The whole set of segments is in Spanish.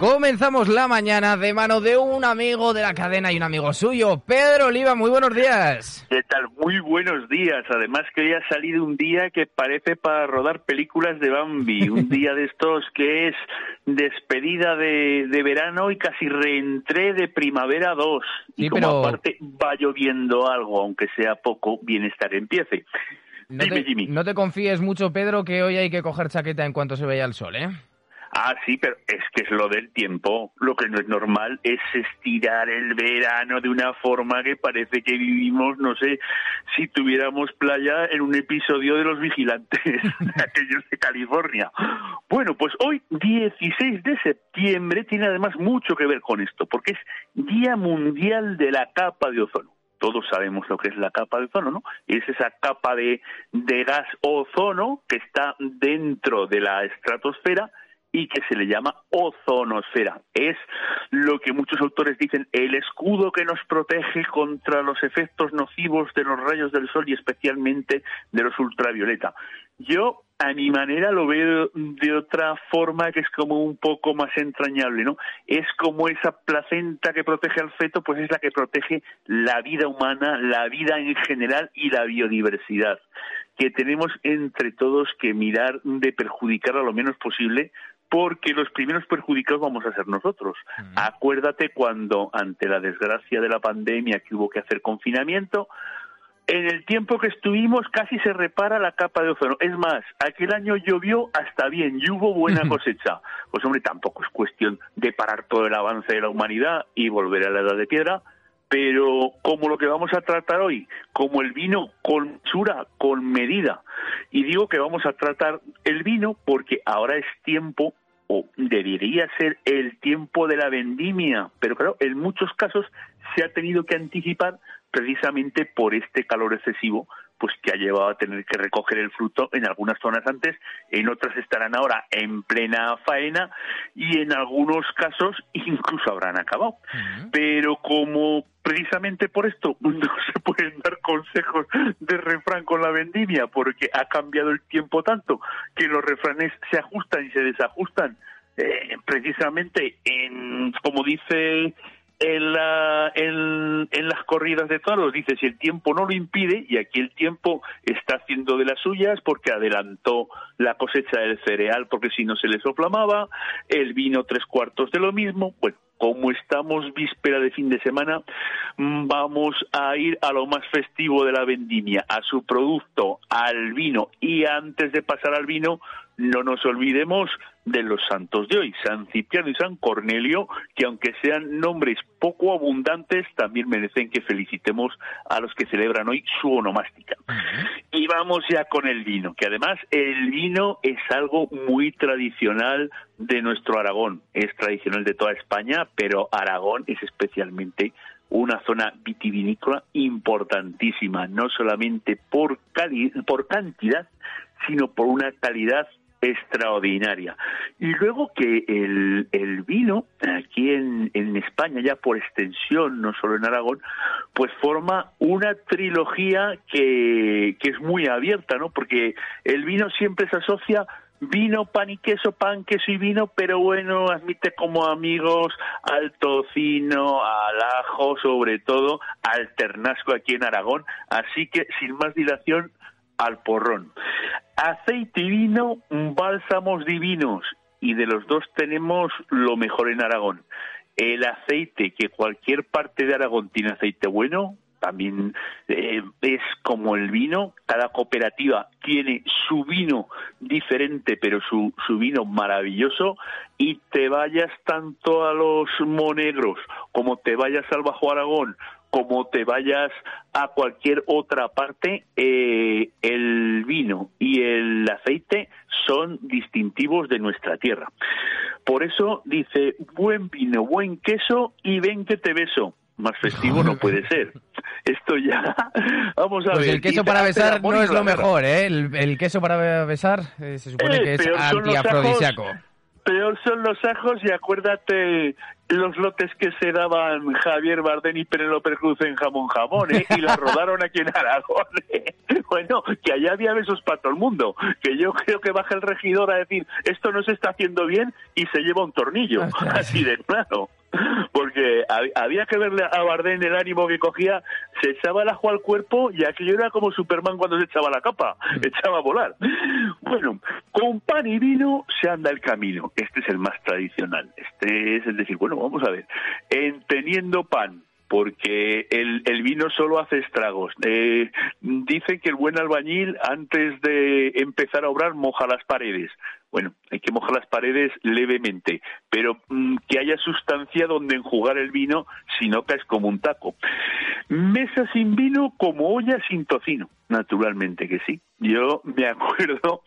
Comenzamos la mañana de mano de un amigo de la cadena y un amigo suyo, Pedro Oliva. Muy buenos días. ¿Qué tal? Muy buenos días. Además que hoy ha salido un día que parece para rodar películas de Bambi. Un día de estos que es despedida de, verano y casi reentré de primavera 2. y como aparte va lloviendo algo, aunque sea poco, bienestar empiece. No Dime, Jimmy. No te confíes mucho, Pedro, que hoy hay que coger chaqueta en cuanto se vea el sol, ¿eh? Ah, sí, pero es que es lo del tiempo. Lo que no es normal es estirar el verano de una forma que parece que vivimos, no sé, si tuviéramos playa en un episodio de Los Vigilantes, aquellos de California. Bueno, pues hoy, 16 de septiembre, tiene además mucho que ver con esto, porque es Día Mundial de la Capa de Ozono todos sabemos lo que es la capa de ozono, ¿no? Es esa capa de, de gas ozono que está dentro de la estratosfera y que se le llama ozonosfera. Es lo que muchos autores dicen el escudo que nos protege contra los efectos nocivos de los rayos del sol y especialmente de los ultravioleta. Yo a mi manera lo veo de otra forma que es como un poco más entrañable, ¿no? Es como esa placenta que protege al feto, pues es la que protege la vida humana, la vida en general y la biodiversidad que tenemos entre todos que mirar de perjudicar a lo menos posible porque los primeros perjudicados vamos a ser nosotros. Acuérdate cuando, ante la desgracia de la pandemia que hubo que hacer confinamiento, en el tiempo que estuvimos casi se repara la capa de ozono. Es más, aquel año llovió hasta bien y hubo buena cosecha. Pues hombre, tampoco es cuestión de parar todo el avance de la humanidad y volver a la edad de piedra, pero como lo que vamos a tratar hoy, como el vino con sura, con medida. Y digo que vamos a tratar el vino porque ahora es tiempo o debería ser el tiempo de la vendimia, pero claro, en muchos casos se ha tenido que anticipar precisamente por este calor excesivo, pues que ha llevado a tener que recoger el fruto en algunas zonas antes, en otras estarán ahora en plena faena y en algunos casos incluso habrán acabado. Pero como precisamente por esto no se pueden dar consejos de refrán con la vendimia porque ha cambiado el tiempo tanto que los refranes se ajustan y se desajustan eh, precisamente en como dice en, la, en, las corridas de toros dice si el tiempo no lo impide y aquí el tiempo está haciendo de las suyas porque adelantó la cosecha del cereal porque si no se le soplamaba el vino tres cuartos de lo mismo bueno como estamos víspera de fin de semana, vamos a ir a lo más festivo de la vendimia, a su producto, al vino. Y antes de pasar al vino, no nos olvidemos de los santos de hoy, San Cipriano y San Cornelio, que aunque sean nombres poco abundantes, también merecen que felicitemos a los que celebran hoy su onomástica. Y vamos ya con el vino, que además el vino es algo muy tradicional de nuestro Aragón, es tradicional de toda España, pero Aragón es especialmente una zona vitivinícola importantísima, no solamente por, por cantidad, sino por una calidad extraordinaria. Y luego que el, el vino, aquí en, en, España, ya por extensión, no solo en Aragón, pues forma una trilogía que, que es muy abierta, ¿no? Porque el vino siempre se asocia vino, pan y queso, pan, queso y vino, pero bueno, admite como amigos al tocino, al ajo, sobre todo al ternasco aquí en Aragón. Así que, sin más dilación, al porrón. Aceite y vino, bálsamos divinos. Y de los dos tenemos lo mejor en Aragón. El aceite, que cualquier parte de Aragón tiene aceite bueno, también eh, es como el vino, cada cooperativa tiene su vino diferente, pero su, su vino maravilloso, y te vayas tanto a los monegros como te vayas al Bajo Aragón como te vayas a cualquier otra parte, eh, el vino y el aceite son distintivos de nuestra tierra. Por eso dice, buen vino, buen queso y ven que te beso más festivo no puede ser. Esto ya, vamos a pues ver. el queso para besar no es lo mejor, ¿eh? El, queso para besar eh, se supone eh, que es antiafrodisíaco. Peor son los ajos y acuérdate los lotes que se daban Javier Bardem y Penélope Cruz en Jamón Jamón, ¿eh? y la rodaron aquí en Aragón. ¿eh? Bueno, que allá había besos para todo el mundo. Que yo creo que baja el regidor a decir, esto no se está haciendo bien y se lleva un tornillo. Así de claro porque había que verle a Bardem el ánimo que cogía, se echaba el ajo al cuerpo y aquello era como Superman cuando se echaba la capa, mm. echaba a volar. Bueno, con pan y vino se anda el camino, este es el más tradicional, este es el decir, bueno, vamos a ver, en teniendo pan, porque el, el, vino solo hace estragos. Eh, dicen que el buen albañil, antes de empezar a obrar, moja las paredes. Bueno, hay que mojar las paredes levemente, pero mm, que haya sustancia donde enjugar el vino, si no caes como un taco. Mesa sin vino como olla sin tocino, naturalmente que sí. Yo me acuerdo.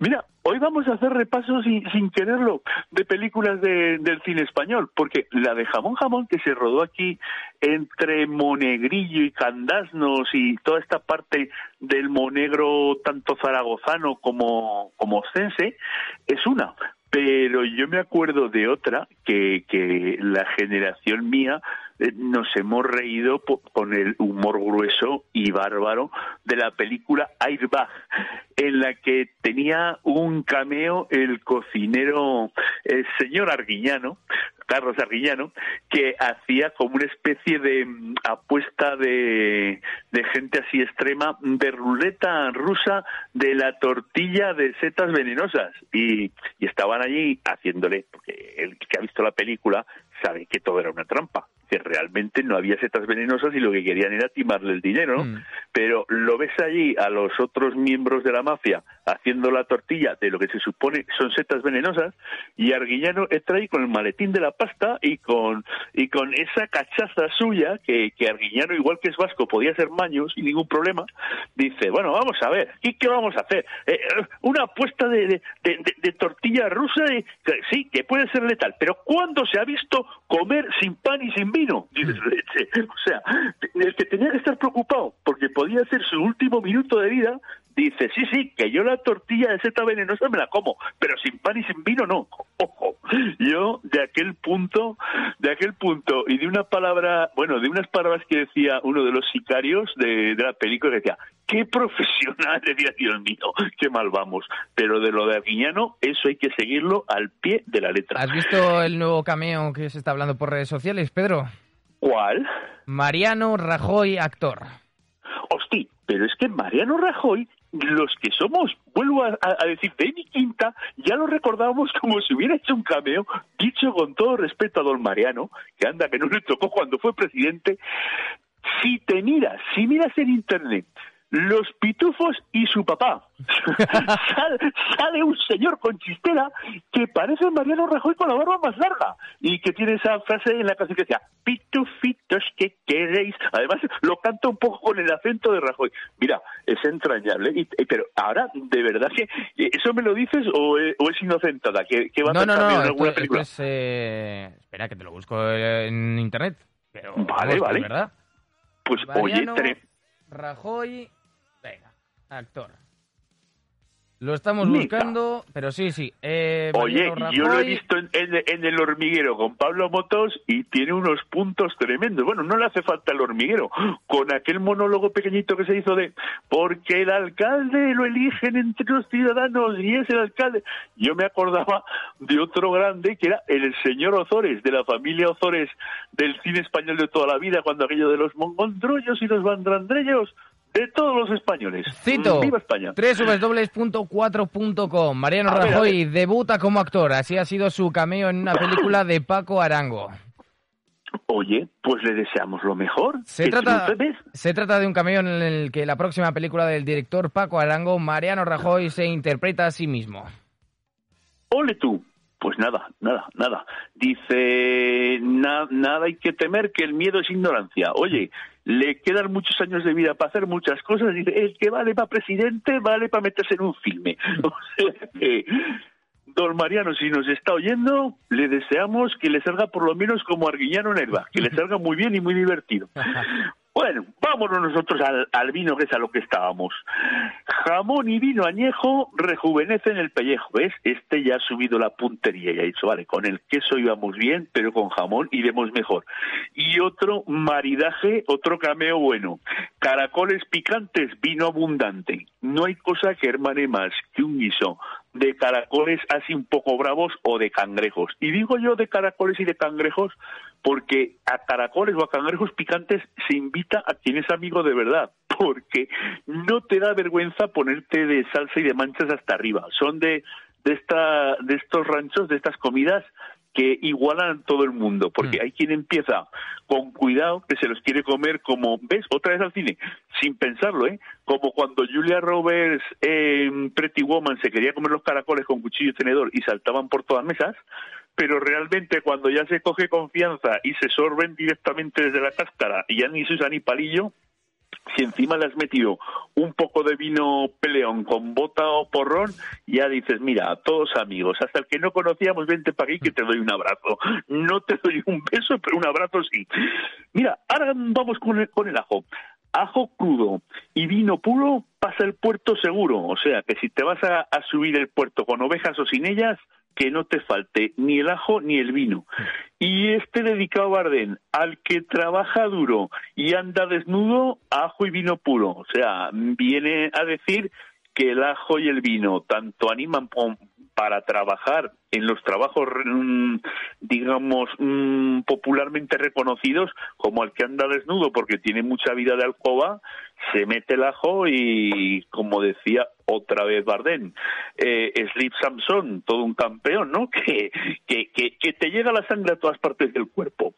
Mira, hoy vamos a hacer repasos sin, quererlo de películas de, del cine español, porque la de Jamón Jamón que se rodó aquí entre Monegrillo y Candasnos y toda esta parte del Monegro tanto zaragozano como, como es una. Pero yo me acuerdo de otra que, que la generación mía eh, nos hemos reído con el humor grueso y bárbaro de la película Airbag, en la que tenía un cameo el cocinero, el señor Arguiñano, Carlos Arguiñano, que hacía como una especie de mm, apuesta de, de gente así extrema de ruleta rusa de la tortilla de setas venenosas. Y, y estaban allí haciéndole, porque el que ha visto la película sabe que todo era una trampa que realmente no había setas venenosas y lo que querían era timarle el dinero, mm. Pero lo ves allí a los otros miembros de la mafia haciendo la tortilla de lo que se supone son setas venenosas y Arguiñano entra ahí con el maletín de la pasta y con y con esa cachaza suya que, que Arguiñano igual que es vasco podía ser maños y ningún problema dice bueno vamos a ver ¿qué, qué vamos a hacer? Eh, una apuesta de, de, tortilla rusa sí que puede ser letal pero ¿cuándo se ha visto comer sin pan y sin vino? Dice, o sea el que tenía que estar preocupado porque podía ser su último minuto de vida dice, sí, sí, que yo la tortilla de seta venenosa me la como, pero sin pan y sin vino no. Ojo, yo de aquel punto, de aquel punto, y de una palabra, bueno, de unas palabras que decía uno de los sicarios de, la película, que decía, qué profesional, decía, Dios mío, qué mal vamos. Pero de lo de Arguiñano, eso hay que seguirlo al pie de la letra. ¿Has visto el nuevo cameo que se está hablando por redes sociales, Pedro? ¿Cuál? Mariano Rajoy, actor. Hostia, pero es que Mariano Rajoy los que somos, vuelvo a, decir, de mi quinta, ya lo recordábamos como si hubiera hecho un cameo, dicho con todo respeto a don Mariano, que anda que no le tocó cuando fue presidente. Si te miras, si miras en internet los pitufos y su papá. sale, un señor con chistera que parece Mariano Rajoy con la barba más larga y que tiene esa frase en la canción que decía, pitufitos que queréis. Además, lo canta un poco con el acento de Rajoy. Mira, es entrañable. Y, pero ahora, ¿de verdad que eso me lo dices o, es, inocentada? ¿Que, va no, a no, no, en alguna película? Eh, espera, que te lo busco en internet. Pero, vale, vale. ¿verdad? Pues oye, Rajoy actor. Lo estamos buscando, pero sí, sí. Eh, Oye, yo lo he visto en, el hormiguero con Pablo Motos y tiene unos puntos tremendos. Bueno, no le hace falta el hormiguero. Con aquel monólogo pequeñito que se hizo de porque el alcalde lo eligen entre los ciudadanos y es el alcalde. Yo me acordaba de otro grande que era el señor Ozores, de la familia Ozores del cine español de toda la vida, cuando aquello de los mongondrollos y los bandrandrellos de todos los españoles. Cito. Viva España. www.4.com. Mariano Rajoy debuta como actor. Así ha sido su cameo en una película de Paco Arango. Oye, pues le deseamos lo mejor. Se trata, se trata de un cameo en el que la próxima película del director Paco Arango, Mariano Rajoy, se interpreta a sí mismo. Ole tú. Pues nada, nada, nada. Dice, nada hay que temer que el miedo es ignorancia. Oye, le quedan muchos años de vida para hacer muchas cosas. Dice, el que vale para presidente vale para meterse en un filme. Don Mariano, si nos está oyendo, le deseamos que le salga por lo menos como Arguiñano en Herba, que le salga muy bien y muy divertido. Bueno, vámonos nosotros al, vino, que es a lo que estábamos. Jamón y vino añejo rejuvenecen el pellejo, ¿ves? Este ya ha subido la puntería y ha dicho, vale, con el queso íbamos bien, pero con jamón iremos mejor. Y otro maridaje, otro cameo bueno. Caracoles picantes, vino abundante. No hay cosa que hermane más que un guiso de caracoles así un poco bravos o de cangrejos. Y digo yo de caracoles y de cangrejos porque a caracoles o a cangrejos picantes se invita a quien es amigo de verdad, porque no te da vergüenza ponerte de salsa y de manchas hasta arriba. Son de de esta de estos ranchos, de estas comidas que igualan a todo el mundo, porque mm. hay quien empieza con cuidado que se los quiere comer como, ¿ves? Otra vez al cine, sin pensarlo, ¿eh? Como cuando Julia Roberts en Pretty Woman se quería comer los caracoles con cuchillo y tenedor y saltaban por todas mesas, pero realmente cuando ya se coge confianza y se sorben directamente desde la cáscara y ya ni se usa ni palillo, si encima le has metido un poco de vino peleón con bota o porrón, ya dices, mira, todos amigos, hasta el que no conocíamos, vente para aquí que te doy un abrazo. No te doy un beso, pero un abrazo sí. Mira, ahora vamos con el, con el ajo. Ajo crudo y vino puro pasa el puerto seguro. O sea, que si te vas a subir el puerto con ovejas o sin ellas, que no te falte ni el ajo ni el vino. Y este dedicado Bardén, al que trabaja duro y anda desnudo, ajo y vino puro. O sea, viene a decir que el ajo y el vino tanto animan para trabajar en los trabajos, mm, digamos, mm, popularmente reconocidos, como el que anda desnudo porque tiene mucha vida de alcoba, se mete el ajo y, como decía otra vez Bardén, eh, Slip Samson, todo un campeón, ¿no? Que, que, que, te llega la sangre a todas partes del cuerpo.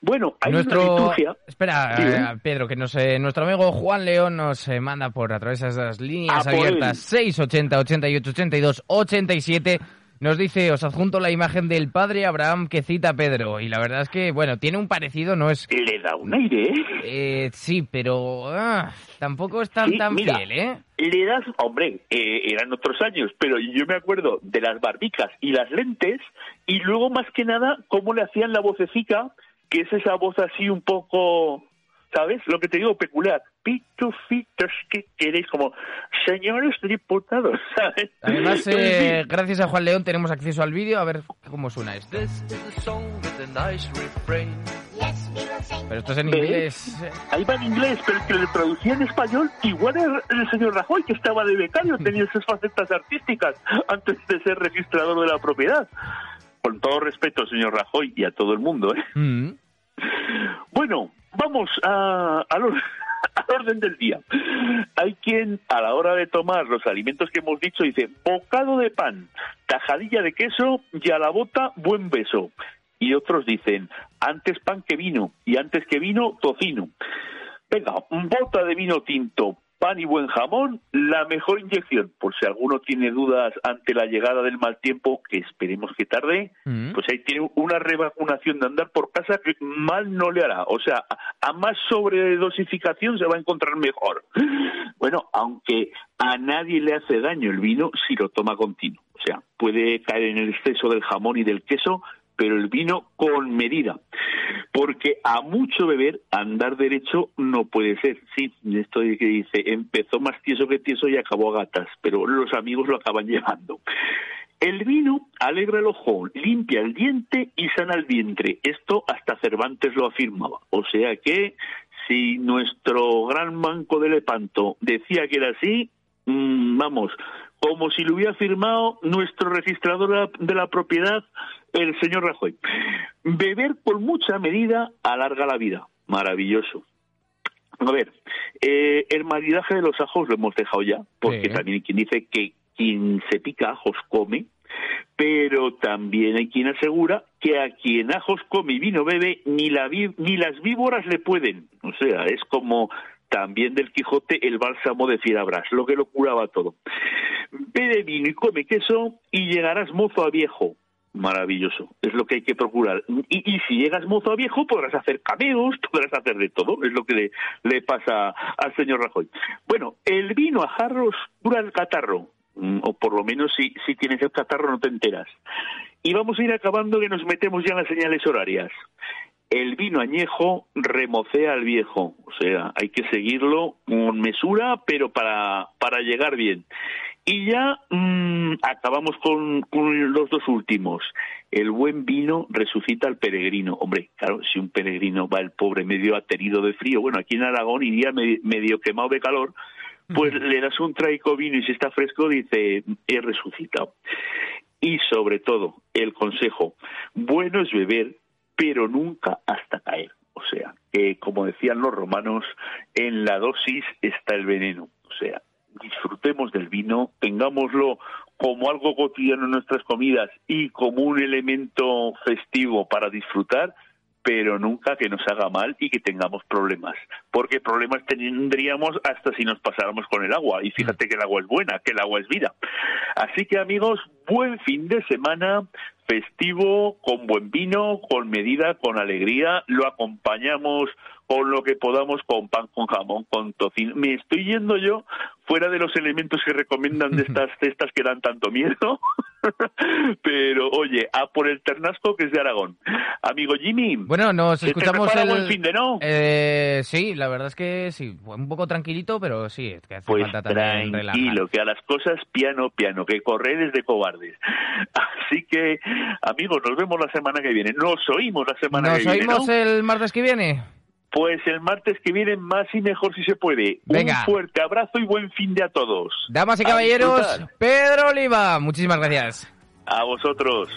Bueno, hay nuestro... una liturgia... Espera, eh, Pedro, que nos, eh, nuestro amigo Juan León nos eh, manda por a través de esas líneas abiertas. 680 88 82 87 nos dice, os adjunto la imagen del padre Abraham que cita Pedro. Y la verdad es que, bueno, tiene un parecido, no es... Le da un aire, ¿eh? eh sí, pero ah, tampoco es tan, tan fiel, ¿eh? Le das, hombre, eh, eran otros años, pero yo me acuerdo de las barbicas y las lentes, y luego más que nada, cómo le hacían la vocecica, que es esa voz así un poco ¿sabes? Lo que te digo, peculiar. Pitufitos que queréis, como señores diputados, ¿sabes? Además, eh, gracias a Juan León tenemos acceso al vídeo, a ver cómo suena esto. Pero esto es en inglés. Ahí va en inglés, pero el que le traducía en español, igual era el señor Rajoy, que estaba de becario, tenía esas facetas artísticas antes de ser registrador de la propiedad. Con todo respeto, señor Rajoy, y a todo el mundo, ¿eh? Mm. Bueno, vamos a, al, orden del día. Hay quien a la hora de tomar los alimentos que hemos dicho dice bocado de pan, tajadilla de queso y a la bota buen beso. Y otros dicen antes pan que vino y antes que vino tocino. Venga, bota de vino tinto, pan y buen jamón, la mejor inyección. Por si alguno tiene dudas ante la llegada del mal tiempo, que esperemos que tarde, mm. pues ahí tiene una revacunación de andar por casa que mal no le hará. O sea, a más sobredosificación se va a encontrar mejor. Bueno, aunque a nadie le hace daño el vino si lo toma continuo. O sea, puede caer en el exceso del jamón y del queso, pero el vino con medida. Porque a mucho beber, andar derecho no puede ser. Sí, esto que dice, empezó más tieso que tieso y acabó a gatas, pero los amigos lo acaban llevando. El vino alegra el ojo, limpia el diente y sana el vientre. Esto hasta Cervantes lo afirmaba. O sea que si nuestro gran manco de Lepanto decía que era así, mm, vamos, como si lo hubiera firmado nuestro registrador de la propiedad el señor Rajoy. Beber con mucha medida alarga la vida. Maravilloso. A ver, eh, el maridaje de los ajos lo hemos dejado ya, porque también hay quien dice que quien se pica ajos come, pero también hay quien asegura que a quien ajos come y vino bebe, ni, la ni las víboras le pueden. O sea, es como también del Quijote el bálsamo de Fierabras, lo que lo curaba todo. Bebe vino y come queso y llegarás mozo a viejo, maravilloso. Es lo que hay que procurar. Y, si llegas mozo a viejo, podrás hacer cameos, podrás hacer de todo. Es lo que le, pasa al señor Rajoy. Bueno, el vino a jarros cura el catarro. Mm, o por lo menos si, si tienes el catarro no te enteras. Y vamos a ir acabando que nos metemos ya en las señales horarias. El vino añejo remocea al viejo, o sea, hay que seguirlo con mesura, pero para, para llegar bien. Y ya mm, acabamos con, los dos últimos. El buen vino resucita al peregrino. Hombre, claro, si un peregrino va el pobre medio aterido de frío, bueno, aquí en Aragón iría medio, quemado de calor, pues le das un traico vino y si está fresco dice, he resucitado. Y sobre todo, el consejo, bueno es beber, pero nunca hasta caer. O sea, como decían los romanos, en la dosis está el veneno. O sea, disfrutemos del vino, tengámoslo como algo cotidiano en nuestras comidas y como un elemento festivo para disfrutar, pero nunca que nos haga mal y que tengamos problemas, porque problemas tendríamos hasta si nos pasáramos con el agua, y fíjate que el agua es buena, que el agua es vida. Así que amigos, buen fin de semana, festivo, con buen vino, con medida, con alegría, lo acompañamos con lo que podamos, con pan, con jamón, con tocino. Me estoy yendo yo fuera de los elementos que recomiendan de estas cestas que dan tanto miedo, pero oye, a por el ternasco que es de Aragón. Amigo Jimmy. Bueno, nos escuchamos el buen fin de no. Eh, sí, la verdad es que sí, un poco tranquilito, pero sí, que hace pues falta también tranquilo, que a las cosas piano piano, que correr es de cobardes. Así que, amigos, nos vemos la semana que viene. Nos oímos la semana que viene. Nos oímos el martes que viene. Pues el martes que viene más y mejor si se puede. Venga. Un fuerte abrazo y buen fin de a todos. Damas y caballeros, Pedro Oliva, muchísimas gracias. A vosotros.